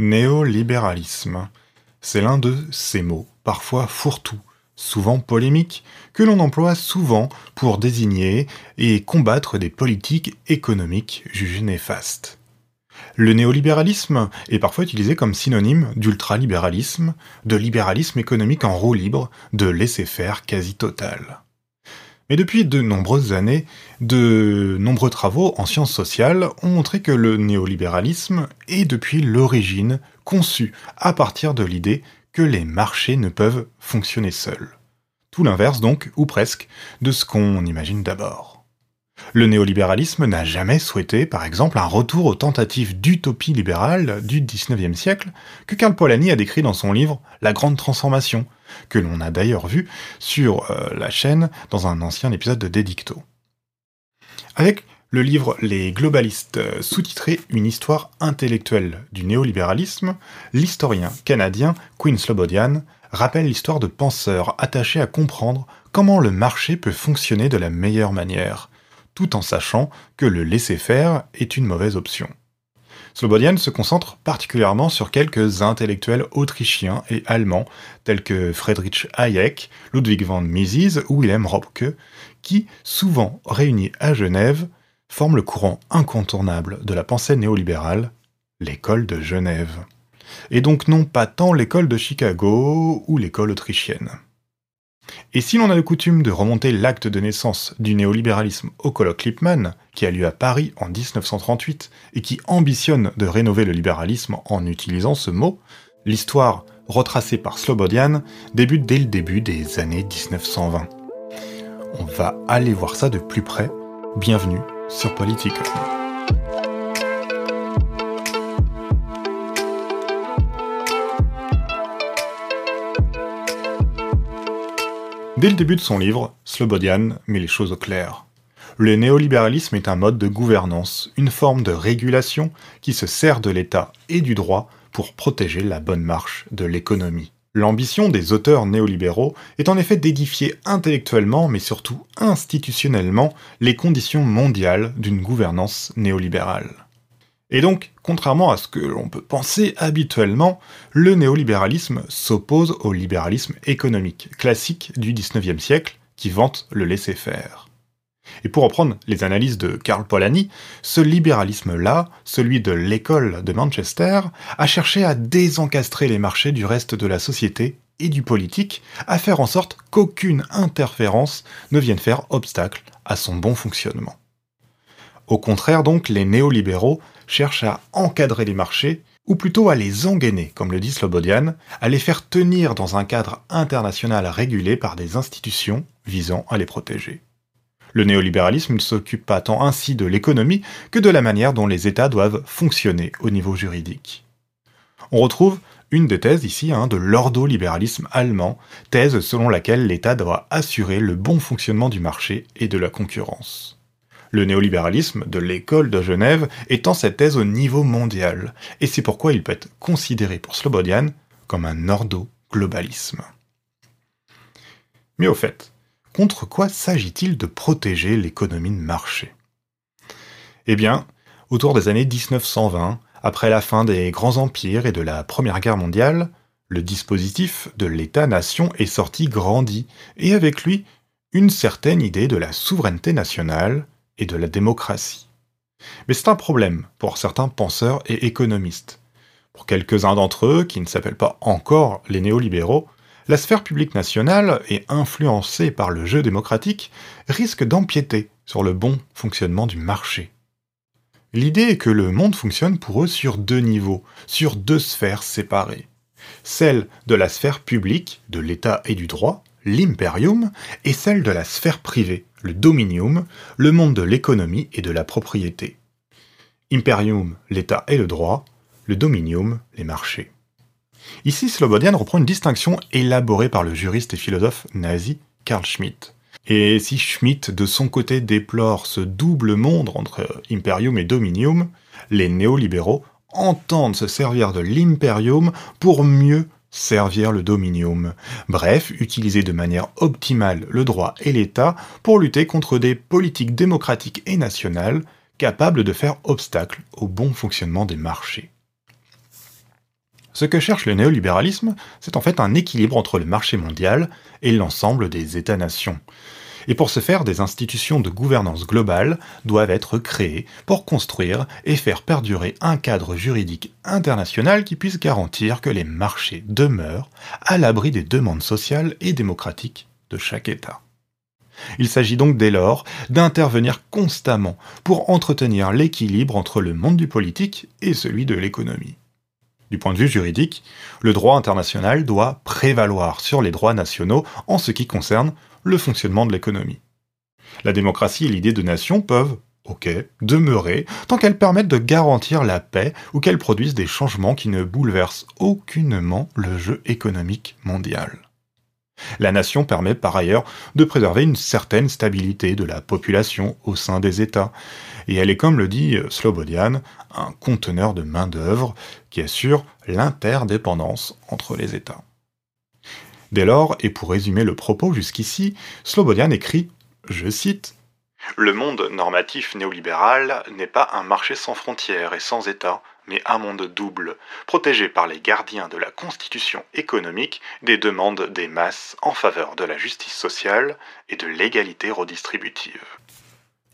Néolibéralisme. C'est l'un de ces mots, parfois fourre-tout, souvent polémiques, que l'on emploie souvent pour désigner et combattre des politiques économiques jugées néfastes. Le néolibéralisme est parfois utilisé comme synonyme d'ultralibéralisme, de libéralisme économique en roue libre, de laisser-faire quasi total. Mais depuis de nombreuses années, de nombreux travaux en sciences sociales ont montré que le néolibéralisme est depuis l'origine conçu à partir de l'idée que les marchés ne peuvent fonctionner seuls. Tout l'inverse donc, ou presque, de ce qu'on imagine d'abord. Le néolibéralisme n'a jamais souhaité, par exemple, un retour aux tentatives d'utopie libérale du XIXe siècle que Karl Polanyi a décrit dans son livre La Grande Transformation, que l'on a d'ailleurs vu sur euh, la chaîne dans un ancien épisode de Dédicto. Avec le livre Les globalistes euh, sous-titré Une histoire intellectuelle du néolibéralisme, l'historien canadien Quinn Slobodian rappelle l'histoire de penseurs attachés à comprendre comment le marché peut fonctionner de la meilleure manière, tout en sachant que le laisser-faire est une mauvaise option. Slobodian se concentre particulièrement sur quelques intellectuels autrichiens et allemands tels que Friedrich Hayek, Ludwig von Mises ou Wilhelm Röpke, qui, souvent réunis à Genève, forment le courant incontournable de la pensée néolibérale, l'école de Genève. Et donc non pas tant l'école de Chicago ou l'école autrichienne. Et si l'on a le coutume de remonter l'acte de naissance du néolibéralisme au colloque Lippmann, qui a lieu à Paris en 1938 et qui ambitionne de rénover le libéralisme en utilisant ce mot, l'histoire retracée par Slobodian débute dès le début des années 1920. On va aller voir ça de plus près. Bienvenue sur Politique. Dès le début de son livre, Slobodian met les choses au clair. Le néolibéralisme est un mode de gouvernance, une forme de régulation qui se sert de l'État et du droit pour protéger la bonne marche de l'économie. L'ambition des auteurs néolibéraux est en effet d'édifier intellectuellement, mais surtout institutionnellement, les conditions mondiales d'une gouvernance néolibérale. Et donc, contrairement à ce que l'on peut penser habituellement, le néolibéralisme s'oppose au libéralisme économique classique du XIXe siècle qui vante le laisser-faire. Et pour reprendre les analyses de Karl Polanyi, ce libéralisme-là, celui de l'école de Manchester, a cherché à désencastrer les marchés du reste de la société et du politique, à faire en sorte qu'aucune interférence ne vienne faire obstacle à son bon fonctionnement. Au contraire donc, les néolibéraux cherche à encadrer les marchés, ou plutôt à les engainer, comme le dit Slobodian, à les faire tenir dans un cadre international régulé par des institutions visant à les protéger. Le néolibéralisme ne s'occupe pas tant ainsi de l'économie que de la manière dont les États doivent fonctionner au niveau juridique. On retrouve une des thèses ici hein, de l'ordolibéralisme allemand, thèse selon laquelle l'État doit assurer le bon fonctionnement du marché et de la concurrence le néolibéralisme de l'école de Genève étant cette thèse au niveau mondial, et c'est pourquoi il peut être considéré pour Slobodian comme un ordo-globalisme. Mais au fait, contre quoi s'agit-il de protéger l'économie de marché? Eh bien, autour des années 1920, après la fin des grands empires et de la Première Guerre mondiale, le dispositif de l'État-nation est sorti grandi, et avec lui une certaine idée de la souveraineté nationale, et de la démocratie. Mais c'est un problème pour certains penseurs et économistes. Pour quelques-uns d'entre eux, qui ne s'appellent pas encore les néolibéraux, la sphère publique nationale et influencée par le jeu démocratique risque d'empiéter sur le bon fonctionnement du marché. L'idée est que le monde fonctionne pour eux sur deux niveaux, sur deux sphères séparées. Celle de la sphère publique, de l'État et du droit, l'imperium, et celle de la sphère privée, le dominium, le monde de l'économie et de la propriété. Imperium, l'État et le droit, le dominium, les marchés. Ici, Slobodian reprend une distinction élaborée par le juriste et philosophe nazi Karl Schmitt. Et si Schmitt, de son côté, déplore ce double monde entre Imperium et Dominium, les néolibéraux entendent se servir de l'Imperium pour mieux servir le dominium, bref, utiliser de manière optimale le droit et l'État pour lutter contre des politiques démocratiques et nationales capables de faire obstacle au bon fonctionnement des marchés. Ce que cherche le néolibéralisme, c'est en fait un équilibre entre le marché mondial et l'ensemble des États-nations. Et pour ce faire, des institutions de gouvernance globale doivent être créées pour construire et faire perdurer un cadre juridique international qui puisse garantir que les marchés demeurent à l'abri des demandes sociales et démocratiques de chaque État. Il s'agit donc dès lors d'intervenir constamment pour entretenir l'équilibre entre le monde du politique et celui de l'économie. Du point de vue juridique, le droit international doit prévaloir sur les droits nationaux en ce qui concerne le fonctionnement de l'économie. La démocratie et l'idée de nation peuvent, ok, demeurer tant qu'elles permettent de garantir la paix ou qu'elles produisent des changements qui ne bouleversent aucunement le jeu économique mondial. La nation permet par ailleurs de préserver une certaine stabilité de la population au sein des États, et elle est, comme le dit Slobodian, un conteneur de main-d'œuvre qui assure l'interdépendance entre les États. Dès lors, et pour résumer le propos jusqu'ici, Slobodian écrit, je cite, Le monde normatif néolibéral n'est pas un marché sans frontières et sans État, mais un monde double, protégé par les gardiens de la constitution économique des demandes des masses en faveur de la justice sociale et de l'égalité redistributive.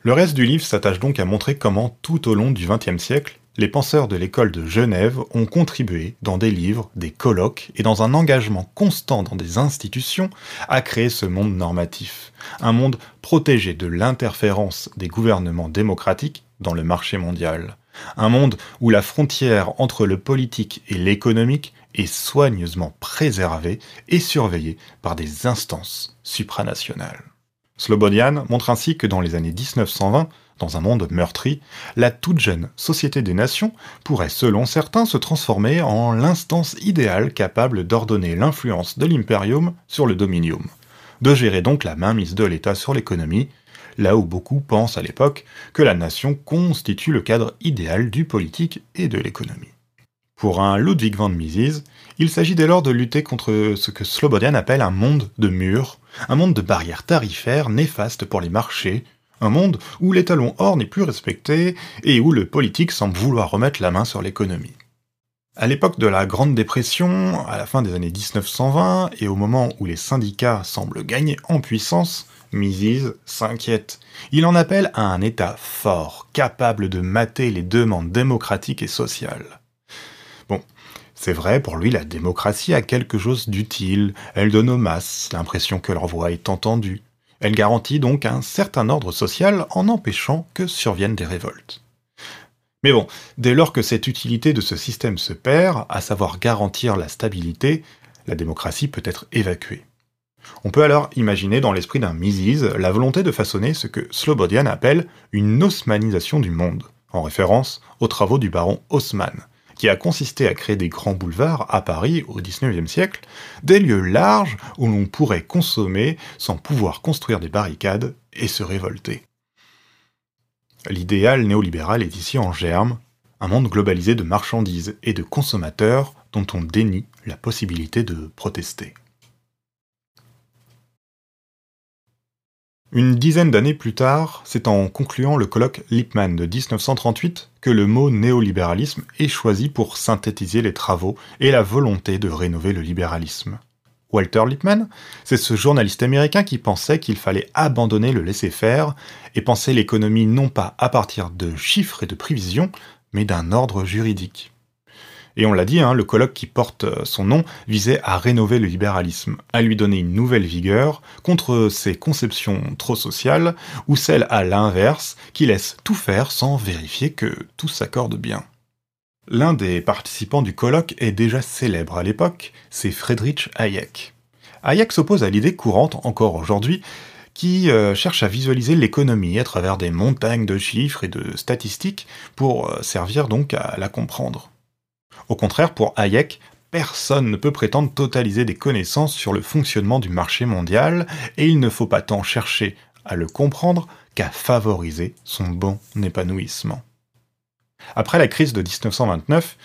Le reste du livre s'attache donc à montrer comment, tout au long du XXe siècle, les penseurs de l'école de Genève ont contribué, dans des livres, des colloques et dans un engagement constant dans des institutions, à créer ce monde normatif, un monde protégé de l'interférence des gouvernements démocratiques dans le marché mondial, un monde où la frontière entre le politique et l'économique est soigneusement préservée et surveillée par des instances supranationales. Slobodian montre ainsi que dans les années 1920, dans un monde meurtri, la toute jeune Société des Nations pourrait, selon certains, se transformer en l'instance idéale capable d'ordonner l'influence de l'imperium sur le dominium, de gérer donc la mainmise de l'État sur l'économie, là où beaucoup pensent à l'époque que la nation constitue le cadre idéal du politique et de l'économie. Pour un Ludwig van Mises, il s'agit dès lors de lutter contre ce que Slobodian appelle un monde de murs, un monde de barrières tarifaires néfastes pour les marchés, un monde où l'étalon or n'est plus respecté et où le politique semble vouloir remettre la main sur l'économie. À l'époque de la Grande Dépression, à la fin des années 1920, et au moment où les syndicats semblent gagner en puissance, Mises s'inquiète. Il en appelle à un État fort, capable de mater les demandes démocratiques et sociales. Bon, c'est vrai, pour lui, la démocratie a quelque chose d'utile. Elle donne aux masses l'impression que leur voix est entendue. Elle garantit donc un certain ordre social en empêchant que surviennent des révoltes. Mais bon, dès lors que cette utilité de ce système se perd, à savoir garantir la stabilité, la démocratie peut être évacuée. On peut alors imaginer dans l'esprit d'un Mises la volonté de façonner ce que Slobodian appelle une osmanisation du monde, en référence aux travaux du baron Haussmann, qui a consisté à créer des grands boulevards à Paris au XIXe siècle, des lieux larges où l'on pourrait consommer sans pouvoir construire des barricades et se révolter. L'idéal néolibéral est ici en germe, un monde globalisé de marchandises et de consommateurs dont on dénie la possibilité de protester. Une dizaine d'années plus tard, c'est en concluant le colloque Lippmann de 1938 que le mot néolibéralisme est choisi pour synthétiser les travaux et la volonté de rénover le libéralisme. Walter Lippmann, c'est ce journaliste américain qui pensait qu'il fallait abandonner le laisser-faire et penser l'économie non pas à partir de chiffres et de prévisions, mais d'un ordre juridique. Et on l'a dit, hein, le colloque qui porte euh, son nom visait à rénover le libéralisme, à lui donner une nouvelle vigueur contre ses conceptions trop sociales, ou celles à l'inverse qui laissent tout faire sans vérifier que tout s'accorde bien. L'un des participants du colloque est déjà célèbre à l'époque, c'est Friedrich Hayek. Hayek s'oppose à l'idée courante encore aujourd'hui qui euh, cherche à visualiser l'économie à travers des montagnes de chiffres et de statistiques pour euh, servir donc à la comprendre. Au contraire, pour Hayek, personne ne peut prétendre totaliser des connaissances sur le fonctionnement du marché mondial, et il ne faut pas tant chercher à le comprendre qu'à favoriser son bon épanouissement. Après la crise de 1929,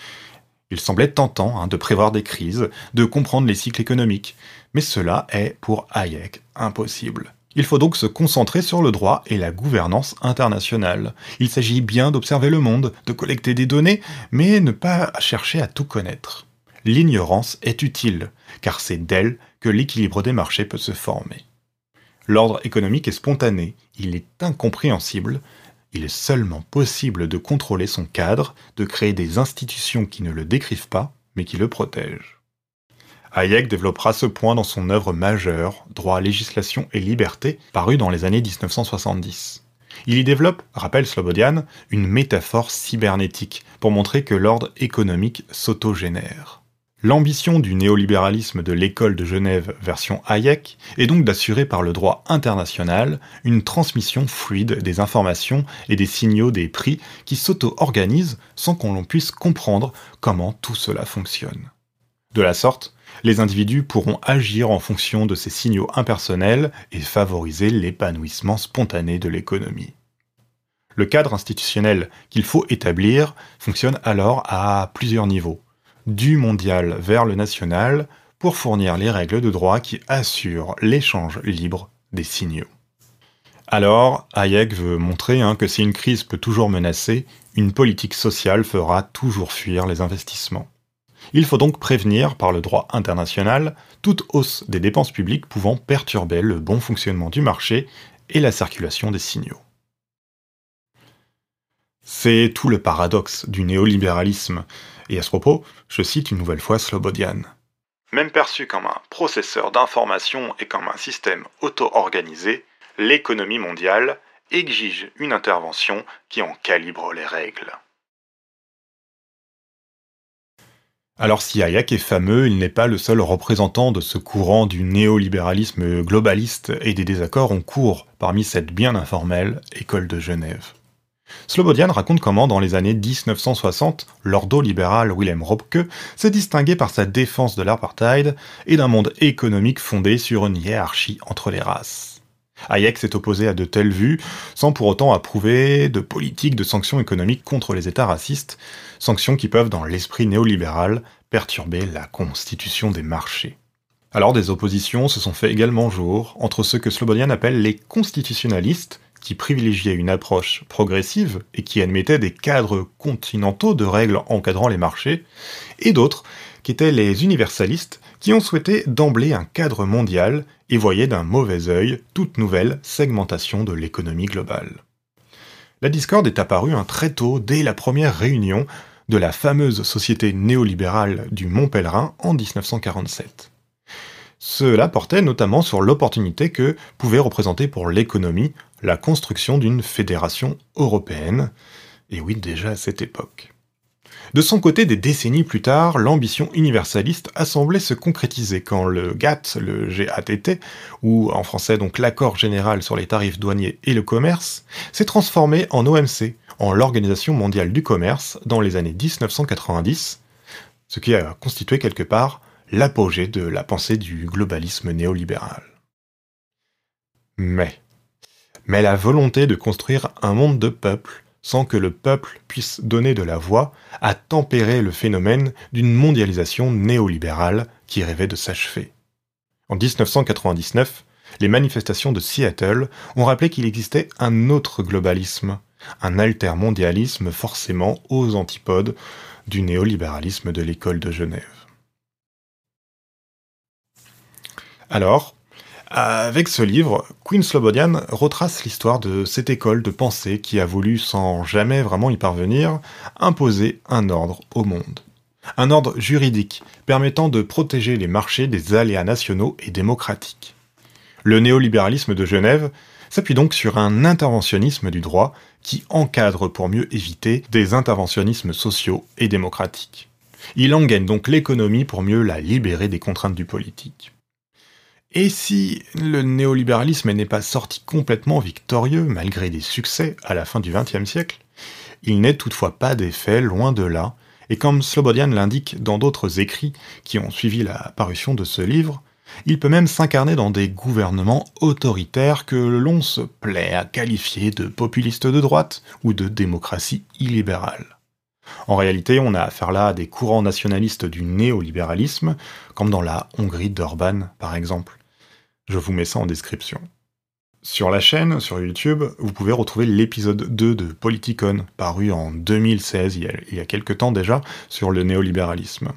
il semblait tentant hein, de prévoir des crises, de comprendre les cycles économiques, mais cela est pour Hayek impossible. Il faut donc se concentrer sur le droit et la gouvernance internationale. Il s'agit bien d'observer le monde, de collecter des données, mais ne pas chercher à tout connaître. l'ignorance est utile, car c'est d'elle que l'équilibre des marchés peut se former. L'ordre économique est spontané, il est incompréhensible, il est seulement possible de contrôler son cadre, de créer des institutions qui ne le décrivent pas, mais qui le protègent. Hayek développera ce point dans son œuvre majeure, Droit, législation et liberté, parue dans les années 1970. Il y développe, rappelle Slobodian, une métaphore cybernétique pour montrer que l'ordre économique s'autogénère. L'ambition du néolibéralisme de l'école de Genève version Hayek est donc d'assurer par le droit international une transmission fluide des informations et des signaux des prix qui s'auto-organisent sans qu'on l'on puisse comprendre comment tout cela fonctionne. De la sorte, les individus pourront agir en fonction de ces signaux impersonnels et favoriser l'épanouissement spontané de l'économie. Le cadre institutionnel qu'il faut établir fonctionne alors à plusieurs niveaux, du mondial vers le national, pour fournir les règles de droit qui assurent l'échange libre des signaux. Alors, Hayek veut montrer hein, que si une crise peut toujours menacer, une politique sociale fera toujours fuir les investissements. Il faut donc prévenir par le droit international toute hausse des dépenses publiques pouvant perturber le bon fonctionnement du marché et la circulation des signaux. C'est tout le paradoxe du néolibéralisme, et à ce propos, je cite une nouvelle fois Slobodian. Même perçu comme un processeur d'information et comme un système auto-organisé, l'économie mondiale exige une intervention qui en calibre les règles. Alors si Hayek est fameux, il n'est pas le seul représentant de ce courant du néolibéralisme globaliste et des désaccords en cours parmi cette bien informelle école de Genève. Slobodian raconte comment, dans les années 1960, l'ordo-libéral Willem Robke s'est distingué par sa défense de l'apartheid et d'un monde économique fondé sur une hiérarchie entre les races. Hayek s'est opposé à de telles vues, sans pour autant approuver de politiques de sanctions économiques contre les États racistes, sanctions qui peuvent, dans l'esprit néolibéral, perturber la constitution des marchés. Alors des oppositions se sont fait également jour entre ceux que Slobodian appelle les constitutionnalistes, qui privilégiaient une approche progressive et qui admettaient des cadres continentaux de règles encadrant les marchés, et d'autres qui étaient les universalistes, qui ont souhaité d'emblée un cadre mondial et voyaient d'un mauvais œil toute nouvelle segmentation de l'économie globale. La discorde est apparue un très tôt, dès la première réunion de la fameuse société néolibérale du Mont Pèlerin en 1947. Cela portait notamment sur l'opportunité que pouvait représenter pour l'économie la construction d'une fédération européenne, et oui déjà à cette époque. De son côté, des décennies plus tard, l'ambition universaliste a semblé se concrétiser quand le GATT, le GATT, ou en français donc l'accord général sur les tarifs douaniers et le commerce, s'est transformé en OMC, en l'Organisation mondiale du commerce, dans les années 1990, ce qui a constitué quelque part l'apogée de la pensée du globalisme néolibéral. Mais, mais la volonté de construire un monde de peuples sans que le peuple puisse donner de la voix, à tempérer le phénomène d'une mondialisation néolibérale qui rêvait de s'achever. En 1999, les manifestations de Seattle ont rappelé qu'il existait un autre globalisme, un altermondialisme forcément aux antipodes du néolibéralisme de l'école de Genève. Alors, avec ce livre, Queen Slobodian retrace l'histoire de cette école de pensée qui a voulu, sans jamais vraiment y parvenir, imposer un ordre au monde. Un ordre juridique permettant de protéger les marchés des aléas nationaux et démocratiques. Le néolibéralisme de Genève s'appuie donc sur un interventionnisme du droit qui encadre pour mieux éviter des interventionnismes sociaux et démocratiques. Il engaine donc l'économie pour mieux la libérer des contraintes du politique. Et si le néolibéralisme n'est pas sorti complètement victorieux malgré des succès à la fin du XXe siècle, il n'est toutefois pas d'effet, loin de là, et comme Slobodian l'indique dans d'autres écrits qui ont suivi la parution de ce livre, il peut même s'incarner dans des gouvernements autoritaires que l'on se plaît à qualifier de populistes de droite ou de démocratie illibérale. En réalité, on a affaire là à des courants nationalistes du néolibéralisme, comme dans la Hongrie d'Orban par exemple. Je vous mets ça en description. Sur la chaîne, sur YouTube, vous pouvez retrouver l'épisode 2 de Politicon, paru en 2016, il y, a, il y a quelques temps déjà, sur le néolibéralisme.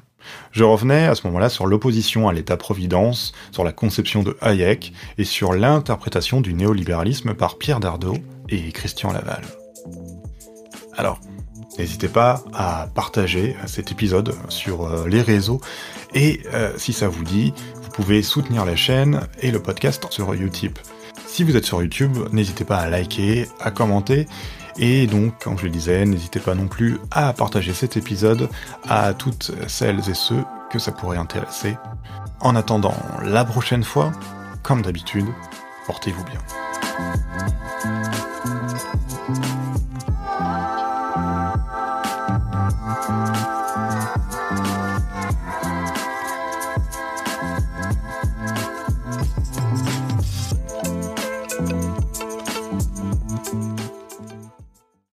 Je revenais à ce moment-là sur l'opposition à l'État-providence, sur la conception de Hayek et sur l'interprétation du néolibéralisme par Pierre Dardot et Christian Laval. Alors, n'hésitez pas à partager cet épisode sur euh, les réseaux et euh, si ça vous dit, pouvez soutenir la chaîne et le podcast sur Utip. Si vous êtes sur YouTube, n'hésitez pas à liker, à commenter et donc, comme je le disais, n'hésitez pas non plus à partager cet épisode à toutes celles et ceux que ça pourrait intéresser. En attendant la prochaine fois, comme d'habitude, portez-vous bien.